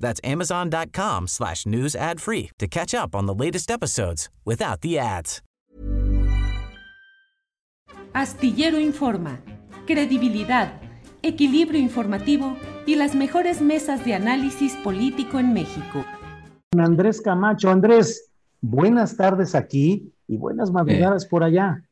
That's amazon.com slash news ad free to catch up on the latest episodes without the ads. Astillero Informa, credibilidad, equilibrio informativo y las mejores mesas de análisis político en México. Andrés Camacho. Andrés, buenas tardes aquí y buenas madrugadas por allá.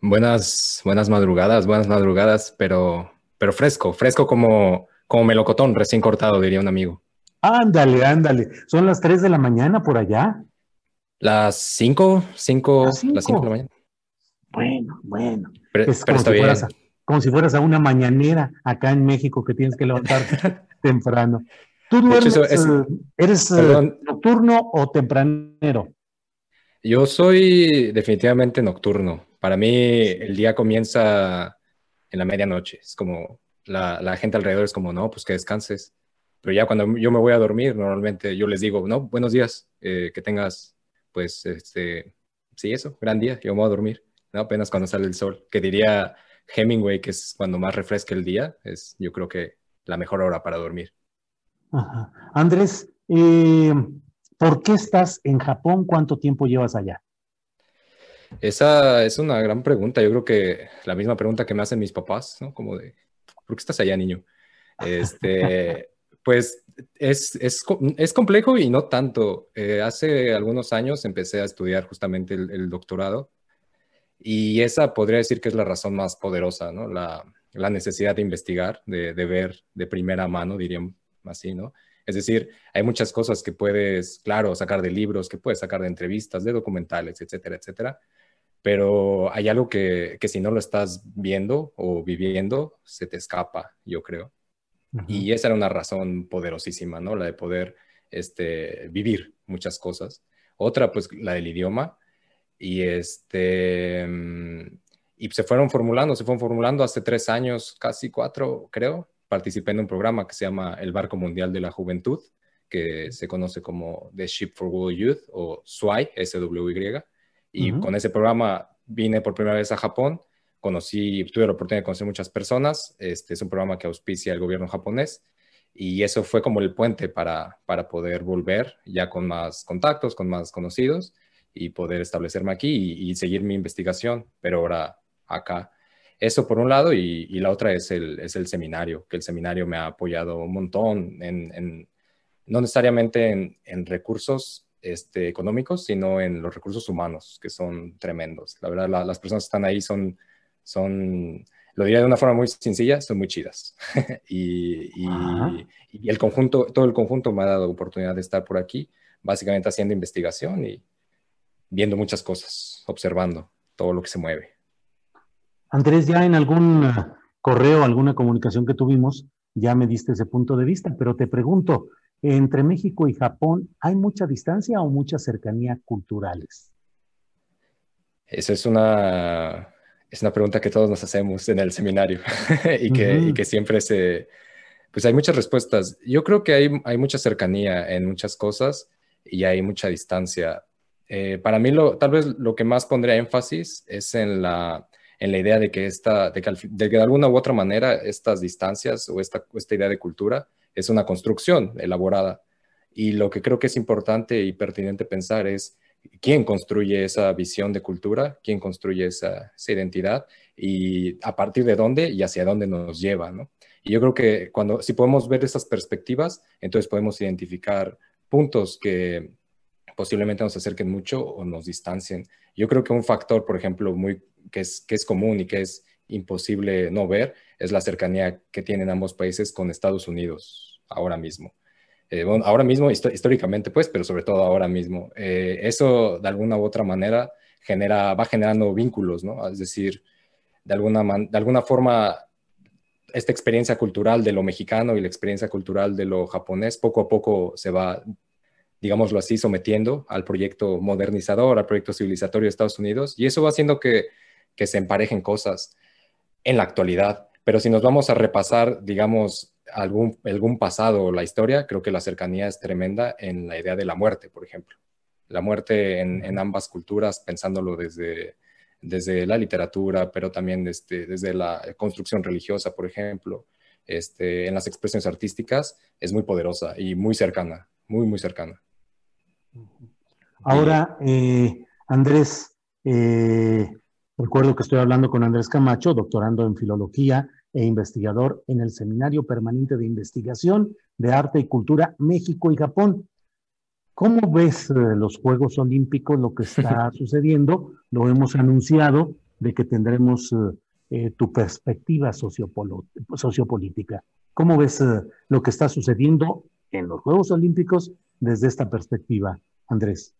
Buenas, buenas madrugadas, buenas madrugadas, pero, pero fresco, fresco como, como melocotón recién cortado, diría un amigo. Ándale, ándale. Son las 3 de la mañana por allá. Las 5, 5, las 5 de la mañana. Bueno, bueno. Pero, Es pero como, está si bien. fueras a, como si fueras a una mañanera acá en México que tienes que levantarte temprano. ¿Tú hecho, duermes, es- eh, eres eh, nocturno o tempranero? Yo soy definitivamente nocturno. Para mí el día comienza en la medianoche. Es como la, la gente alrededor es como, no, pues que descanses. Pero ya cuando yo me voy a dormir, normalmente yo les digo, no, buenos días, eh, que tengas, pues, este, sí, eso, gran día, yo me voy a dormir, ¿no? Apenas cuando sale el sol. Que diría Hemingway, que es cuando más refresca el día, es yo creo que la mejor hora para dormir. Ajá. Andrés, eh, ¿por qué estás en Japón? ¿Cuánto tiempo llevas allá? Esa es una gran pregunta. Yo creo que la misma pregunta que me hacen mis papás, ¿no? Como de, ¿por qué estás allá, niño? Este, pues es, es, es complejo y no tanto. Eh, hace algunos años empecé a estudiar justamente el, el doctorado y esa podría decir que es la razón más poderosa, ¿no? La, la necesidad de investigar, de, de ver de primera mano, diríamos así, ¿no? Es decir, hay muchas cosas que puedes, claro, sacar de libros, que puedes sacar de entrevistas, de documentales, etcétera, etcétera pero hay algo que, que si no lo estás viendo o viviendo, se te escapa, yo creo. Y esa era una razón poderosísima, ¿no? La de poder este, vivir muchas cosas. Otra, pues, la del idioma. Y, este, mm, y se fueron formulando, se fueron formulando hace tres años, casi cuatro, creo. Participé en un programa que se llama El Barco Mundial de la Juventud, que se conoce como The Ship for World Youth o SWY, S-W-Y. Y Ujú. con ese programa vine por primera vez a Japón, conocí, tuve la oportunidad de conocer muchas personas. Este es un programa que auspicia el gobierno japonés y eso fue como el puente para, para poder volver ya con más contactos, con más conocidos y poder establecerme aquí y, y seguir mi investigación, pero ahora acá. Eso por un lado y, y la otra es el, es el seminario, que el seminario me ha apoyado un montón en, en no necesariamente en, en recursos este, económicos, sino en los recursos humanos, que son tremendos. La verdad, la- las personas que están ahí son, son, lo diría de una forma muy sencilla, son muy chidas. y, y- el conjunto, todo el conjunto me ha dado oportunidad de estar por aquí, básicamente haciendo investigación y viendo muchas cosas, observando todo lo que se mueve. Andrés, ya en algún eh, correo, alguna comunicación que tuvimos, ya me diste ese punto de vista, pero te pregunto, entre México y Japón, ¿hay mucha distancia o mucha cercanía culturales? Esa es una, es una pregunta que todos nos hacemos en el seminario y, que, Ujú. y que siempre se... Pues hay muchas respuestas. Yo creo que hay, hay mucha cercanía en muchas cosas y hay mucha distancia. Eh, para mí, lo, tal vez lo que más pondría énfasis es en la, en la idea de que, esta, de, que de que de alguna u otra manera estas distancias o esta, esta idea de cultura es una construcción elaborada. Y lo que creo que es importante y pertinente pensar es quién construye esa visión de cultura, quién construye esa, identidad y a partir de dónde y hacia dónde nos lleva, ¿no? Y yo creo que cuando, si podemos ver esas perspectivas, entonces podemos identificar puntos que posiblemente nos acerquen mucho o nos distancien. Yo creo que un factor, por ejemplo, muy, que, es, que es común y que es imposible no ver, es la cercanía que tienen ambos países con Estados Unidos ahora mismo. Eh, bueno, ahora mismo, históricamente, pues, pero sobre todo ahora mismo. Eh, eso, de alguna u otra manera, genera, va generando vínculos, ¿no? Es decir, de alguna, de alguna forma, esta experiencia cultural de lo mexicano y la experiencia cultural de lo japonés poco a poco se va, digámoslo así, sometiendo al proyecto modernizador, al proyecto civilizatorio de Estados Unidos, y eso va haciendo que, que se emparejen cosas en la actualidad. Pero si nos vamos a repasar, digamos, algún, algún pasado o la historia, creo que la cercanía es tremenda en la idea de la muerte, por ejemplo. La muerte en, en ambas culturas, pensándolo desde, desde la literatura, pero también desde, desde la construcción religiosa, por ejemplo, este, en las expresiones artísticas, es muy poderosa y muy cercana, muy, muy cercana. Ahora, eh, Andrés, eh, recuerdo que estoy hablando con Andrés Camacho, doctorando en filología e investigador en el Seminario Permanente de Investigación de Arte y Cultura México y Japón. ¿Cómo ves eh, los Juegos Olímpicos, lo que está sucediendo? Lo hemos anunciado de que tendremos eh, eh, tu perspectiva sociopolítica. ¿Cómo ves lo que está sucediendo en los Juegos Olímpicos desde esta perspectiva, Andrés?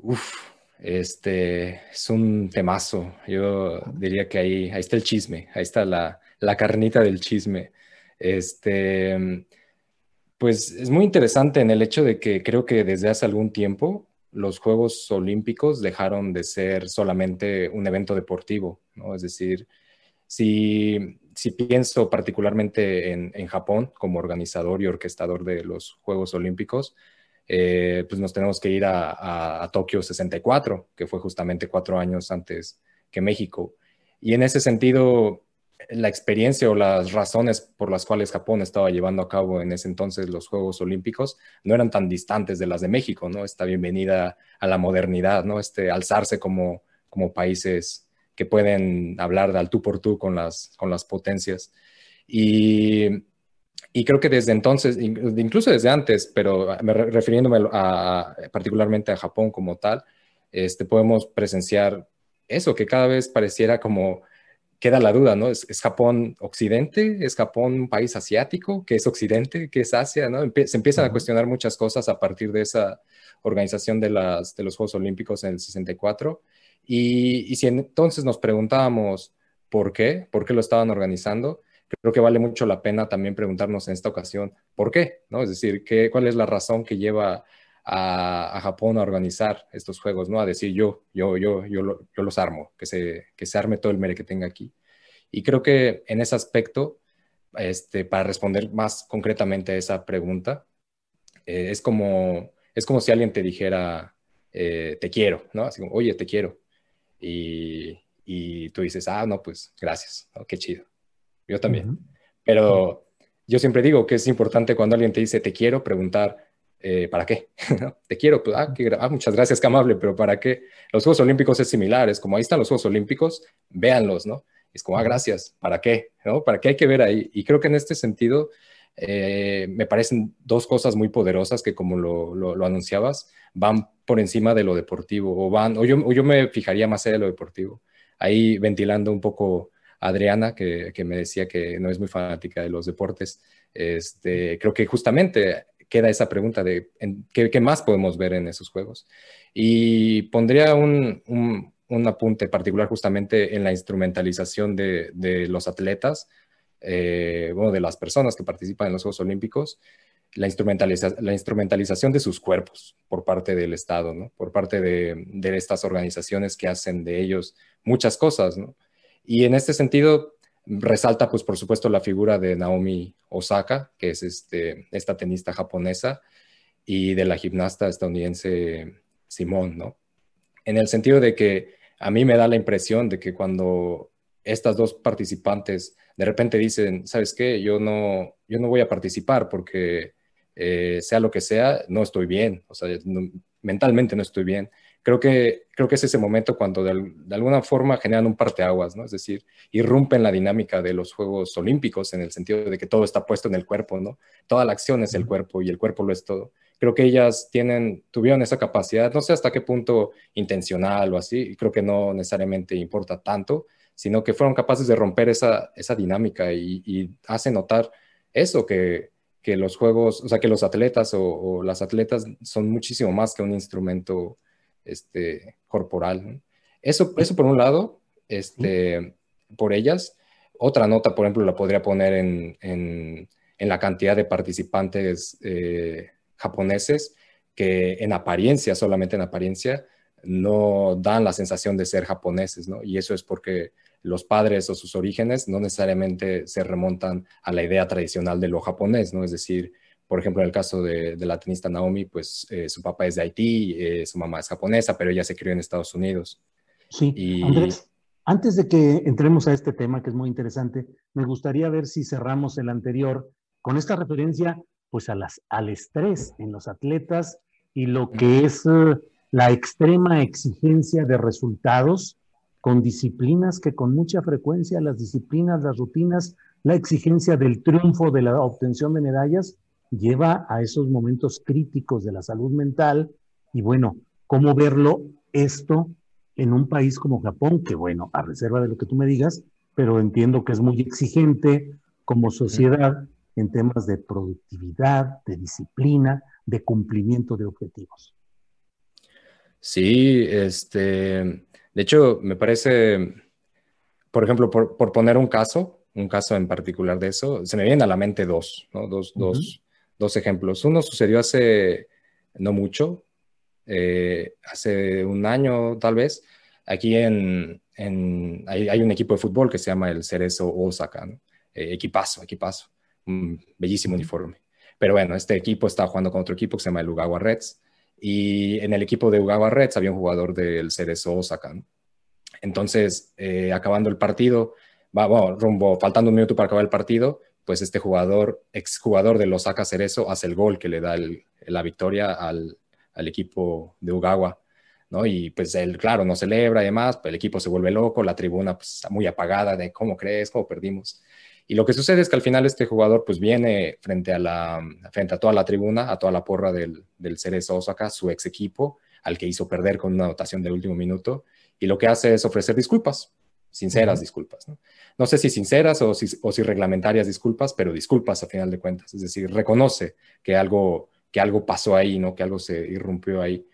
Uf, este es un temazo. Yo diría que ahí, ahí está el chisme, ahí está la, la carnita del chisme. Este pues es muy interesante en el hecho de que creo que desde hace algún tiempo los Juegos Olímpicos dejaron de ser solamente un evento deportivo, ¿no? Es decir, si, pienso particularmente en, Japón como organizador y orquestador de los Juegos Olímpicos, eh, pues nos tenemos que ir a, a Tokio 64, que fue justamente cuatro años antes que México. Y en ese sentido, la experiencia o las razones por las cuales Japón estaba llevando a cabo en ese entonces los Juegos Olímpicos no eran tan distantes de las de México, ¿no? Esta bienvenida a la modernidad, ¿no? Este alzarse como, como países que pueden hablar de al tú por tú con las, con las potencias. Y, y creo que desde entonces, incluso desde antes, pero refiriéndome a, particularmente a Japón como tal, este, podemos presenciar eso, que cada vez pareciera como queda la duda, ¿no? ¿Es, Japón occidente? ¿Es Japón un país asiático? ¿Qué es occidente? ¿Qué es Asia? ¿no? se empiezan a cuestionar muchas cosas a partir de esa organización de, las, de los Juegos Olímpicos en el 64. Y, y si entonces nos preguntábamos por qué, por qué lo estaban organizando, creo que vale mucho la pena también preguntarnos en esta ocasión por qué, ¿no? Es decir, ¿qué, ¿cuál es la razón que lleva a, Japón a organizar estos juegos, ¿no? A decir yo, yo, yo, yo, yo los armo, que se, que se arme todo el mere que tenga aquí. Y creo que en ese aspecto, este, para responder más concretamente a esa pregunta, eh, es, como, es como si alguien te dijera, eh, te quiero, ¿no? Así como, oye, te quiero. Y, y tú dices, ah, no, pues gracias, qué chido. Yo también. Pero yo siempre digo que es importante cuando alguien te dice te quiero, preguntar, eh, ¿para qué? Te quiero, pues, ah, ah, muchas gracias, qué amable, pero ¿para qué? Los Juegos Olímpicos es similar, es como ahí están los Juegos Olímpicos, véanlos, ¿no? Es como, ah, gracias, ¿para qué? ¿No? ¿Para qué hay que ver ahí? Y creo que en este sentido eh, me parecen dos cosas muy poderosas que, como lo, lo, anunciabas, van por encima de lo deportivo, o van, o yo, o yo me fijaría más allá de lo deportivo. Ahí ventilando un poco Adriana, que, que, me decía que no es muy fanática de los deportes, este, creo que justamente queda esa pregunta de ¿qué, más podemos ver en esos juegos. Y pondría un, un, apunte particular justamente en la instrumentalización de, de los atletas, eh, bueno, de las personas que participan en los Juegos Olímpicos, la, la instrumentalización de sus cuerpos por parte del Estado, ¿no? por parte de, de, estas organizaciones que hacen de ellos muchas cosas. ¿no? Y en este sentido, Resalta, pues, por supuesto, la figura de Naomi Osaka, que es este, esta tenista japonesa, y de la gimnasta estadounidense Simón, ¿no? En el sentido de que a mí me da la impresión de que cuando estas dos participantes de repente dicen, ¿sabes qué? Yo no, yo no voy a participar porque eh, sea lo que sea, no estoy bien, o sea, mentalmente no estoy bien. Creo que, creo que es ese momento cuando de, alguna forma generan un parteaguas, ¿no? Es decir, irrumpen la dinámica de los Juegos Olímpicos en el sentido de que todo está puesto en el cuerpo, ¿no? Toda la acción es el cuerpo y el cuerpo lo es todo. Creo que ellas tienen, tuvieron esa capacidad, no sé hasta qué punto intencional o así, creo que no necesariamente importa tanto, sino que fueron capaces de romper esa, esa dinámica y, y hace notar eso, que, que los juegos, o sea, que los atletas o, las atletas son muchísimo más que un instrumento este, corporal. Eso, eso por un lado, este, por ellas. Otra nota, por ejemplo, la podría poner en, en, la cantidad de participantes eh, japoneses que en apariencia, solamente en apariencia, no dan la sensación de ser japoneses, ¿no? Y eso es porque los padres o sus orígenes no necesariamente se remontan a la idea tradicional de lo japonés, ¿no? Es decir, por ejemplo, en el caso de, la tenista Naomi, pues eh, su papá es de Haití, eh, su mamá es japonesa, pero ella se crió en Estados Unidos. Sí, y... Andrés, antes de que entremos a este tema, que es muy interesante, me gustaría ver si cerramos el anterior con esta referencia, pues, a las, al estrés en los atletas y lo que es eh, la extrema exigencia de resultados con disciplinas que con mucha frecuencia las disciplinas, las rutinas, la exigencia del triunfo, de la obtención de medallas, lleva a esos momentos críticos de la salud mental. Y bueno, ¿cómo verlo esto en un país como Japón? Que bueno, a reserva de lo que tú me digas, pero entiendo que es muy exigente como sociedad en temas de productividad, de disciplina, de cumplimiento de objetivos. Sí, este, de hecho, me parece, por ejemplo, por, poner un caso, un caso en particular de eso, se me vienen a la mente dos, ¿no? dos, dos, dos ejemplos. Uno sucedió hace no mucho, eh, hace un año tal vez, aquí en, en hay, un equipo de fútbol que se llama el Cerezo Osaka, ¿no? Eh, equipazo, equipazo, un bellísimo uniforme. Pero bueno, este equipo estaba jugando con otro equipo que se llama el Ugawa Reds y en el equipo de Ugawa Reds había un jugador del Cerezo Osaka. Entonces, eh, acabando el partido, va, bueno, rumbo, faltando un minuto para acabar el partido, pues este jugador, exjugador del Osaka Cerezo, hace el gol que le da la victoria al, al, equipo de Ugawa. ¿no? Y pues él, claro, no celebra y demás, el equipo se vuelve loco, la tribuna pues, muy apagada de cómo crees, cómo perdimos. Y lo que sucede es que al final este jugador pues viene frente a, la, frente a toda la tribuna, a toda la porra del, del Cerezo Osaka, su ex equipo, al que hizo perder con una anotación del último minuto, y lo que hace es ofrecer disculpas, sinceras disculpas. ¿no? ¿no? sé si sinceras o si, o si reglamentarias disculpas, pero disculpas a final de cuentas. Es decir, reconoce que algo, que algo pasó ahí, ¿no? que algo se irrumpió ahí.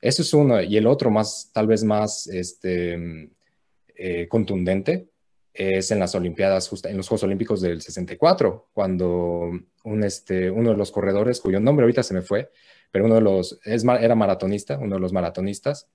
Eso es uno. Y el otro, más, tal vez más este, eh, contundente, es en las Olimpiadas, en los Juegos Olímpicos del 64, cuando un, este, uno de los corredores, cuyo nombre ahorita se me fue, pero uno de los, es, era maratonista, uno de los maratonistas,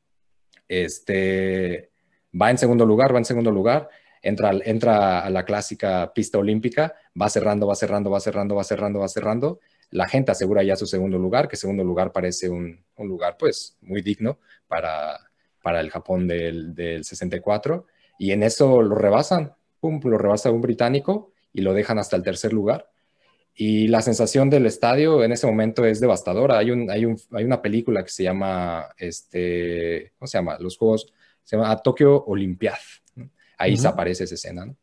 este, va en segundo lugar, va en segundo lugar, entra, entra a la clásica pista olímpica, va cerrando, va cerrando, va cerrando, va cerrando, va cerrando, la gente asegura ya su segundo lugar, que segundo lugar parece un, un lugar pues muy digno para, para el Japón del, del 64 y en eso lo rebasan, pum, lo rebasa un británico y lo dejan hasta el tercer lugar. Y la sensación del estadio en ese momento es devastadora. Hay, un, hay, un, hay una película que se llama, este, ¿cómo se llama? Los Juegos, se llama Tokyo Olympiad. Ahí se aparece esa escena.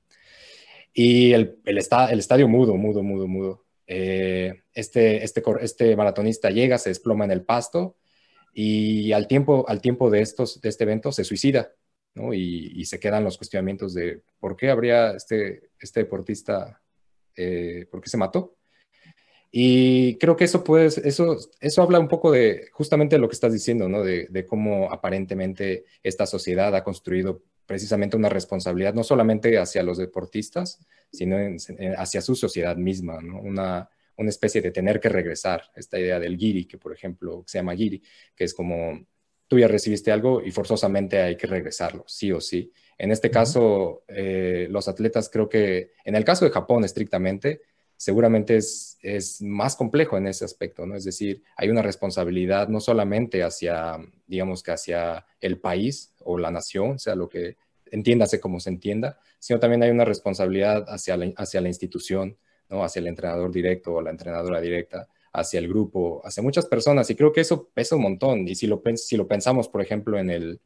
Y el, el, el, estadio mudo, mudo, mudo, mudo. Eh, este, este, este maratonista llega, se desploma en el pasto y al tiempo, al tiempo de, estos, de este evento se suicida. Y, se quedan los cuestionamientos de por qué habría este, este deportista, eh, por qué se mató. Y creo que eso, puede, eso, eso habla un poco de justamente lo que estás diciendo, ¿no? De, cómo aparentemente esta sociedad ha construido precisamente una responsabilidad no solamente hacia los deportistas, sino hacia su sociedad misma, ¿no? Una, una especie de tener que regresar, esta idea del giri, que por ejemplo se llama giri, que es como tú ya recibiste algo y forzosamente hay que regresarlo, sí o sí. En este caso, eh, los atletas creo que, en el caso de Japón estrictamente, seguramente es, es más complejo en ese aspecto, ¿no? Es decir, hay una responsabilidad no solamente hacia, digamos que hacia el país o la nación, sea lo que entiéndase como se entienda, sino también hay una responsabilidad hacia la, hacia la institución, ¿no? Hacia el entrenador directo o la entrenadora directa, hacia el grupo, hacia muchas personas, y creo que eso pesa un montón. Y si lo, si lo pensamos, por ejemplo, en, el,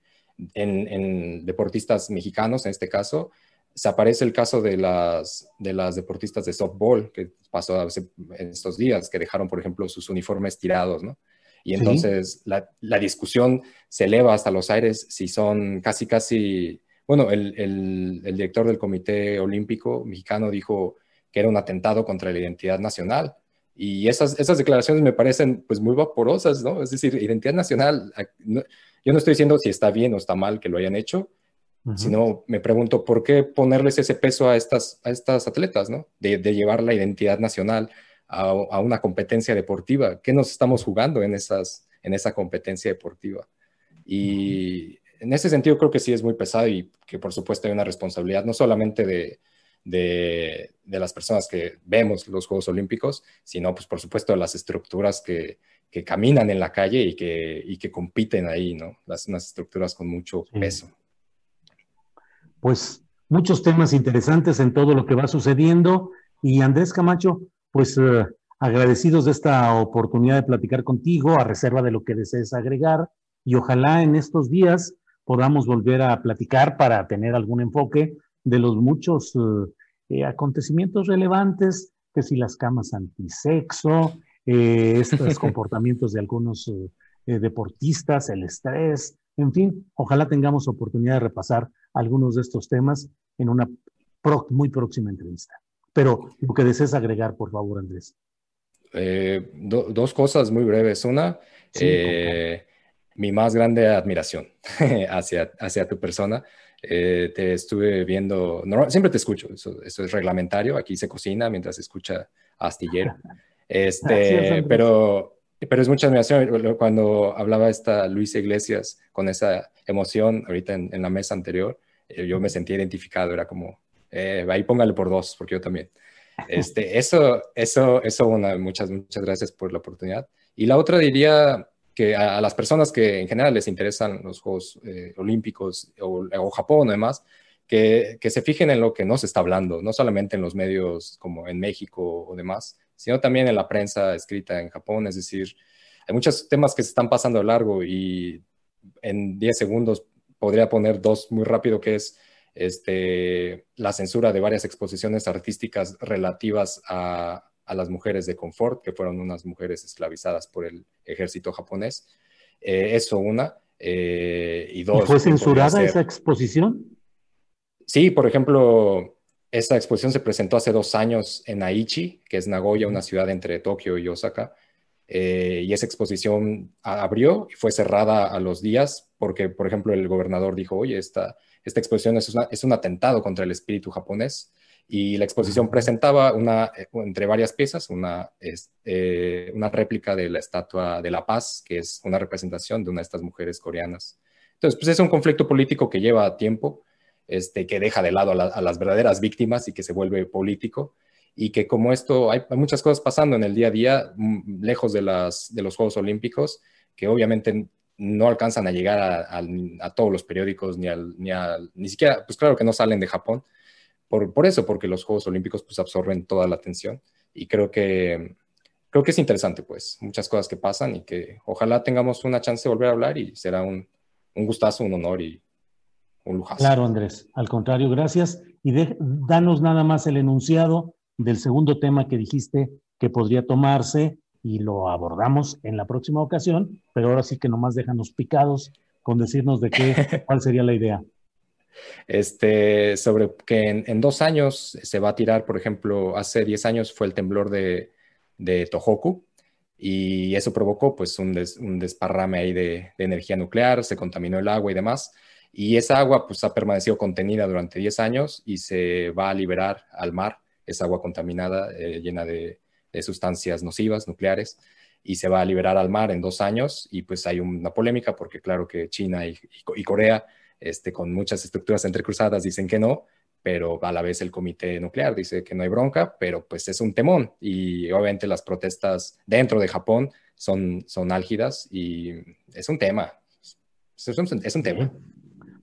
en, deportistas mexicanos, en este caso, se aparece el caso de las, de las deportistas de softball que pasó en estos días, que dejaron, por ejemplo, sus uniformes tirados, ¿no? Y entonces la, la, discusión se eleva hasta los aires si son casi, casi, bueno, el, el, el director del Comité Olímpico Mexicano dijo que era un atentado contra la identidad nacional. Y esas, esas declaraciones me parecen pues muy vaporosas, ¿no? Es decir, identidad nacional, yo no estoy diciendo si está bien o está mal que lo hayan hecho, sino me pregunto por qué ponerles ese peso a estas, a estas atletas, ¿no? De, de llevar la identidad nacional a, a, una competencia deportiva. ¿Qué nos estamos jugando en, esas, en esa competencia deportiva? Y en ese sentido creo que sí es muy pesado y que por supuesto hay una responsabilidad no solamente de, de, las personas que vemos los Juegos Olímpicos, sino, pues, por supuesto, de las estructuras que, caminan en la calle y que, y que compiten ahí, ¿no? Las, unas estructuras con mucho peso. Pues muchos temas interesantes en todo lo que va sucediendo. Y Andrés Camacho, pues eh, agradecidos de esta oportunidad de platicar contigo, a reserva de lo que desees agregar. Y ojalá en estos días podamos volver a platicar para tener algún enfoque de los muchos eh, eh, acontecimientos relevantes, que si las camas antisexo, eh, estos comportamientos de algunos deportistas, el estrés, en fin, ojalá tengamos oportunidad de repasar algunos de estos temas en una muy próxima entrevista. Pero lo que desees agregar, por favor, Andrés. dos cosas muy breves. Una, mi más grande admiración hacia, hacia tu persona. Eh, te estuve viendo, siempre te escucho, eso, es reglamentario, aquí se cocina mientras se escucha astillero. Este, pero, pero es mucha admiración. Cuando hablaba esta Luisa Iglesias con esa emoción ahorita en, la mesa anterior, eh, yo me sentí identificado, era como, eh, ahí póngale por dos, porque yo también. Este, eso, eso, eso, una, muchas, muchas gracias por la oportunidad. Y la otra diría, que a, las personas que en general les interesan los Juegos eh, Olímpicos o, o, Japón además, que, que, se fijen en lo que no se está hablando, no solamente en los medios como en México o demás, sino también en la prensa escrita en Japón. Es decir, hay muchos temas que se están pasando a largo y en 10 segundos podría poner dos muy rápido, que es este, la censura de varias exposiciones artísticas relativas a, a las mujeres de confort, que fueron unas mujeres esclavizadas por el ejército japonés. Eh, eso una. Eh, y dos. ¿Fue censurada esa exposición? Sí, por ejemplo, esa exposición se presentó hace dos años en Aichi, que es Nagoya, una ciudad entre Tokio y Osaka. Eh, y esa exposición abrió y fue cerrada a los días porque, por ejemplo, el gobernador dijo, oye, esta, esta exposición es, es un atentado contra el espíritu japonés y la exposición presentaba una, eh, entre varias piezas, una, eh, una réplica de la estatua de la paz, que es una representación de una de estas mujeres coreanas. Entonces, pues es un conflicto político que lleva tiempo, este, que deja de lado a, las verdaderas víctimas y que se vuelve político, y que como esto, hay, muchas cosas pasando en el día a día, mm, lejos de, las, de los Juegos Olímpicos, que obviamente no alcanzan a llegar a, a todos los periódicos, ni, al, ni, al, ni siquiera, pues claro que no salen de Japón, por, por eso, porque los Juegos Olímpicos pues absorben toda la atención y creo que, creo que es interesante pues muchas cosas que pasan y que ojalá tengamos una chance de volver a hablar y será un, un gustazo, un honor y un lujazo. Claro, Andrés, al contrario, gracias. Y danos nada más el enunciado del segundo tema que dijiste que podría tomarse y lo abordamos en la próxima ocasión, pero ahora sí que nomás déjanos picados con decirnos de qué, cuál sería la idea este, sobre que en, dos años se va a tirar, por ejemplo, hace 10 años fue el temblor de, de Tohoku y eso provocó pues un, desparrame ahí de, energía nuclear, se contaminó el agua y demás. Y esa agua pues ha permanecido contenida durante 10 años y se va a liberar al mar, esa agua contaminada eh, llena de, sustancias nocivas nucleares y se va a liberar al mar en dos años y pues hay una polémica porque claro que China y Corea este, con muchas estructuras entrecruzadas dicen que no, pero a la vez el comité nuclear dice que no hay bronca, pero pues es un temón y obviamente las protestas dentro de Japón son, son álgidas y es un tema, es un, tema.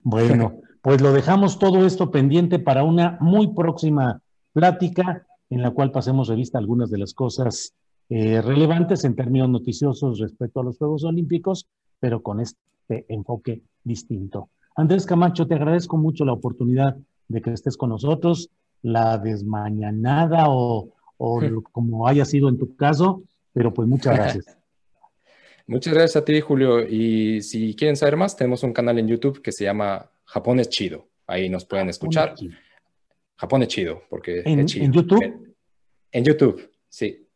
Bueno, pues lo dejamos todo esto pendiente para una muy próxima plática en la cual pasemos revista algunas de las cosas eh, relevantes en términos noticiosos respecto a los Juegos Olímpicos, pero con este enfoque distinto. Andrés Camacho, te agradezco mucho la oportunidad de que estés con nosotros, la desmañanada o, o como haya sido en tu caso, pero pues muchas gracias. Muchas gracias a ti, Julio. Y si quieren saber más, tenemos un canal en YouTube que se llama Japón es chido. Ahí nos pueden escuchar. Japón es chido, porque ¿En, es chido. ¿En YouTube? En, YouTube, sí.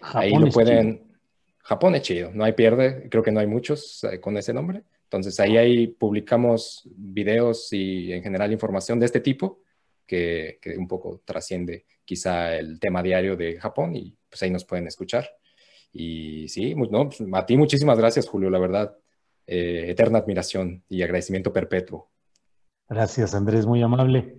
Ahí lo pueden. Japón es chido, no hay pierde, creo que no hay muchos eh, con ese nombre. Entonces ahí, ahí publicamos videos y en general información de este tipo que, que, un poco trasciende quizá el tema diario de Japón y pues ahí nos pueden escuchar. Y sí, no, pues, a ti muchísimas gracias, Julio, la verdad. Eh, eterna admiración y agradecimiento perpetuo. Gracias, Andrés, muy amable.